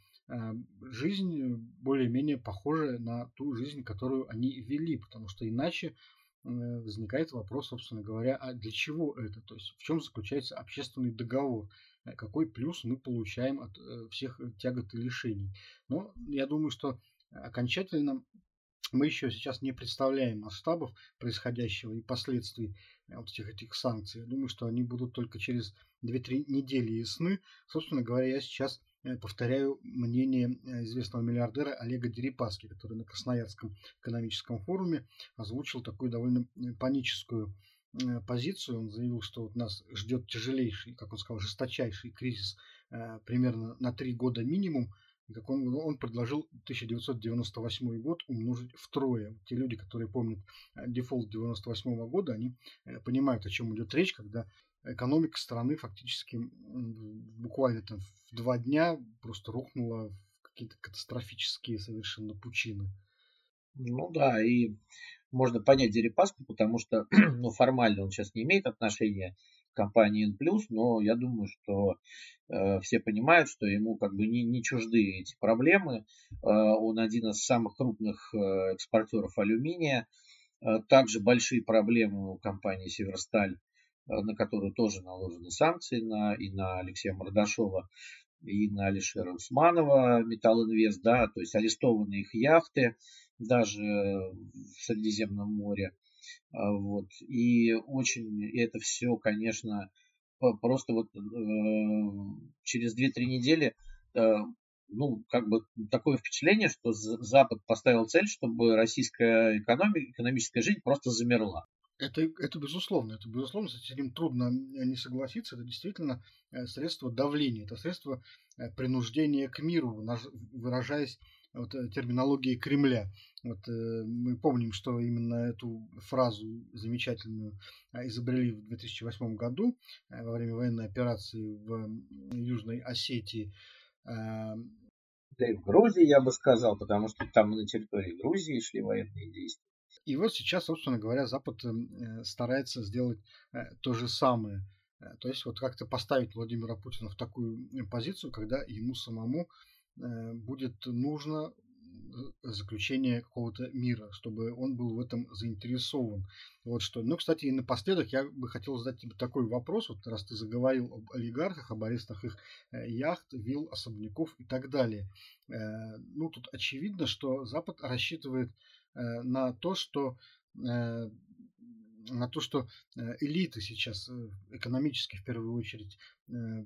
жизнь более-менее похожая на ту жизнь, которую они вели, потому что иначе возникает вопрос, собственно говоря, а для чего это? То есть в чем заключается общественный договор? Какой плюс мы получаем от всех тягот и лишений? Но я думаю, что окончательно мы еще сейчас не представляем масштабов происходящего и последствий э, вот этих, этих санкций. Я думаю, что они будут только через 2-3 недели ясны. Собственно говоря, я сейчас э, повторяю мнение э, известного миллиардера Олега Дерипаски, который на Красноярском экономическом форуме озвучил такую довольно паническую позицию. Он заявил, что вот нас ждет тяжелейший, как он сказал, жесточайший кризис примерно на три года минимум – как он, он предложил 1998 год умножить втрое. Те люди, которые помнят э, дефолт 98 года, они э, понимают, о чем идет речь, когда экономика страны фактически буквально там в два дня просто рухнула в какие-то катастрофические совершенно пучины. Ну да, и можно понять Дерипаску, потому что ну, формально он сейчас не имеет отношения компании N+, но я думаю, что э, все понимают, что ему как бы не, не чужды эти проблемы. Э, он один из самых крупных э, экспортеров алюминия. Э, также большие проблемы у компании Северсталь, на которую тоже наложены санкции, на, и на Алексея Мордашова, и на Алишера Усманова, Металл Инвест, да, то есть арестованы их яхты даже в Средиземном море. А, вот. И очень это все, конечно, просто вот э, через 2-3 недели, э, ну, как бы такое впечатление, что Запад поставил цель, чтобы российская экономика, экономическая жизнь просто замерла. Это, это безусловно, это безусловно, с этим трудно не согласиться. Это действительно э, средство давления, это средство принуждения к миру, выражаясь вот, э, терминологии Кремля. Вот, э, мы помним, что именно эту фразу замечательную изобрели в 2008 году э, во время военной операции в Южной Осетии. А, да и в Грузии, я бы сказал, потому что там на территории Грузии шли военные действия. И вот сейчас, собственно говоря, Запад старается сделать то же самое. То есть вот как-то поставить Владимира Путина в такую позицию, когда ему самому Э, будет нужно э, заключение какого-то мира, чтобы он был в этом заинтересован. Вот что. Ну, кстати, и напоследок я бы хотел задать тебе такой вопрос, вот раз ты заговорил об олигархах, об арестах их э, яхт, вилл, особняков и так далее. Ну, тут очевидно, что Запад рассчитывает на то, что на то, что элиты сейчас экономически в первую очередь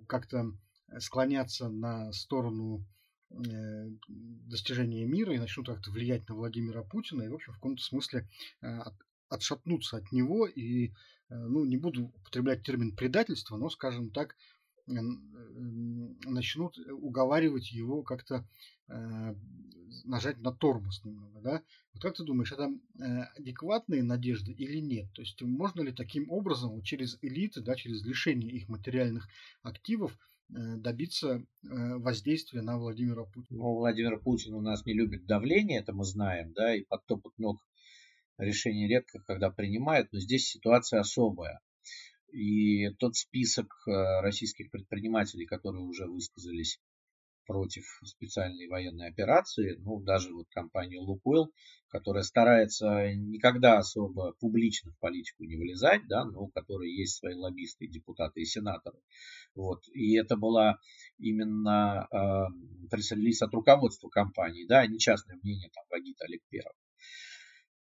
как-то склонятся на сторону Э, достижения мира и начнут как-то влиять на Владимира Путина и, в общем, в каком-то смысле э, отшатнуться от него. И, э, ну, не буду употреблять термин предательство, но, скажем так, начнут уговаривать его как-то нажать на тормоз немного, да? Вот как ты думаешь, это адекватные надежды или нет? То есть можно ли таким образом вот через элиты, да, через лишение их материальных активов Э, добиться э, воздействия на Владимира Путина. Ну, Владимир Путин у нас не любит давление, это мы знаем, да, и под топот ног решение редко когда принимает, но здесь ситуация особая. И тот список э, российских предпринимателей, которые уже высказались против специальной военной операции, ну, даже вот компания Лукойл, которая старается никогда особо публично в политику не вылезать, да, но у которой есть свои лоббисты, депутаты и сенаторы. Вот. И это была именно э, пресс-релиз от руководства компании, да, а не частное мнение там Вагита Аликперов.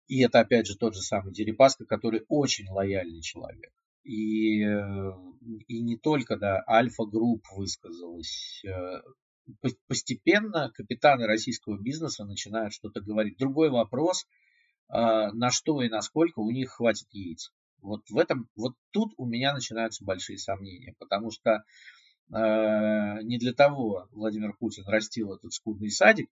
И это, опять же, тот же самый Дерипаска, который очень лояльный человек. И, э, и не только, да, Альфа-групп высказалась, э, постепенно капитаны российского бизнеса начинают что-то говорить. Другой вопрос, а, на что и насколько у них хватит яиц. Вот в этом, вот тут у меня начинаются большие сомнения, потому что э, не для того Владимир Путин растил этот скудный садик,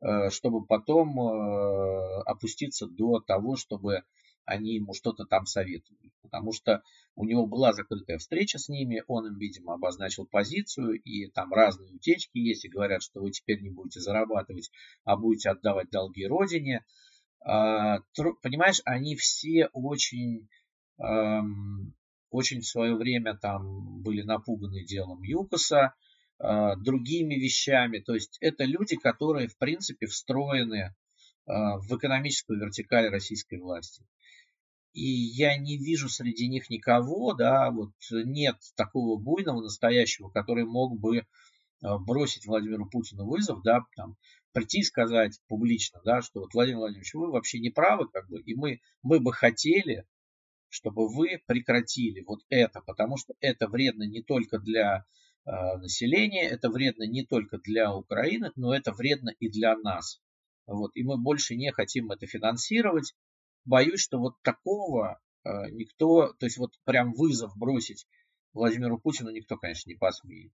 э, чтобы потом э, опуститься до того, чтобы они ему что-то там советовали. Потому что у него была закрытая встреча с ними, он им, видимо, обозначил позицию, и там разные утечки есть, и говорят, что вы теперь не будете зарабатывать, а будете отдавать долги родине. А, понимаешь, они все очень, очень в свое время там были напуганы делом ЮКОСа, а, другими вещами. То есть это люди, которые, в принципе, встроены а, в экономическую вертикаль российской власти. И я не вижу среди них никого, да, вот нет такого буйного настоящего, который мог бы бросить Владимиру Путину вызов, да, там, прийти и сказать публично, да, что вот, Владимир Владимирович, вы вообще не правы, как бы, и мы, мы бы хотели, чтобы вы прекратили вот это, потому что это вредно не только для э, населения, это вредно не только для Украины, но это вредно и для нас. Вот, и мы больше не хотим это финансировать. Боюсь, что вот такого э, никто, то есть вот прям вызов бросить Владимиру Путину никто, конечно, не посмеет.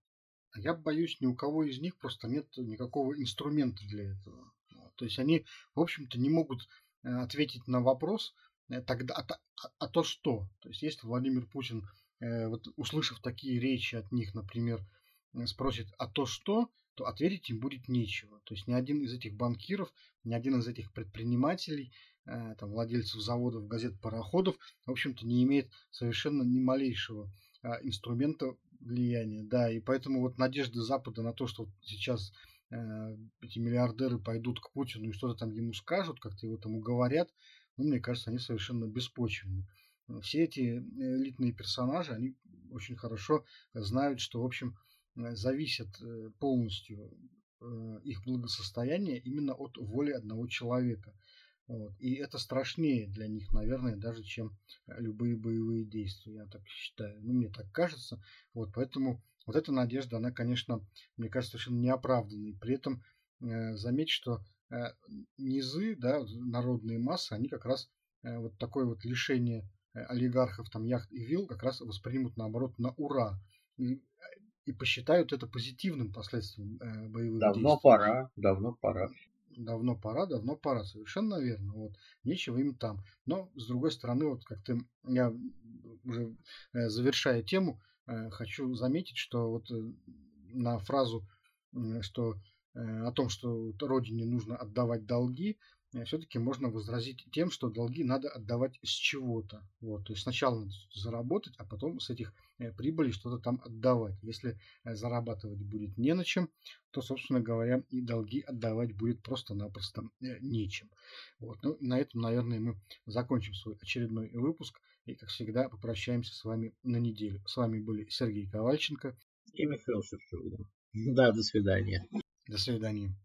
Я боюсь, ни у кого из них просто нет никакого инструмента для этого. То есть они, в общем-то, не могут э, ответить на вопрос, Э, тогда, а, а, а то что? То есть, если Владимир Путин, э, вот, услышав такие речи от них, например, спросит, а то что, то ответить им будет нечего. То есть ни один из этих банкиров, ни один из этих предпринимателей, там, владельцев заводов, газет, пароходов, в общем-то, не имеет совершенно ни малейшего э, инструмента влияния. Да, и поэтому вот надежды Запада на то, что вот сейчас э, эти миллиардеры пойдут к Путину и что-то там ему скажут, как-то его там уговорят, ну, мне кажется, они совершенно беспочвенны. Все эти элитные персонажи, они очень хорошо знают, что, в общем, зависят э, полностью э, их благосостояние именно от воли одного человека. Вот. И это страшнее для них, наверное, даже чем любые боевые действия, я так считаю. Ну, мне так кажется. Вот, поэтому вот эта надежда, она, конечно, мне кажется, совершенно неоправданной. При этом э, заметь, что Э, низы, да, народные массы, они как раз э, вот такое вот лишение э, олигархов там яхт и вил как раз воспримут наоборот на ура и, и посчитают это позитивным последствием боевых давно действий. Давно пора, давно пора. Давно пора, давно пора, совершенно верно. Вот. Нечего им там. Но, с другой стороны, вот как ты, я уже завершая тему, хочу заметить, что вот на фразу, что Э, о том, что родине нужно отдавать долги, э, все-таки можно возразить тем, что долги надо отдавать с чего-то. Вот, то есть сначала надо заработать, а потом с этих э, прибылей что-то там отдавать. Если зарабатывать будет не на чем, то, собственно говоря, и долги отдавать будет просто-напросто нечем. Вот. Ну, на этом, наверное, мы закончим свой очередной выпуск. И, как всегда, попрощаемся с вами на неделю. С вами были Сергей Ковальченко и Михаил Шевчук. Да, до свидания. До свидания.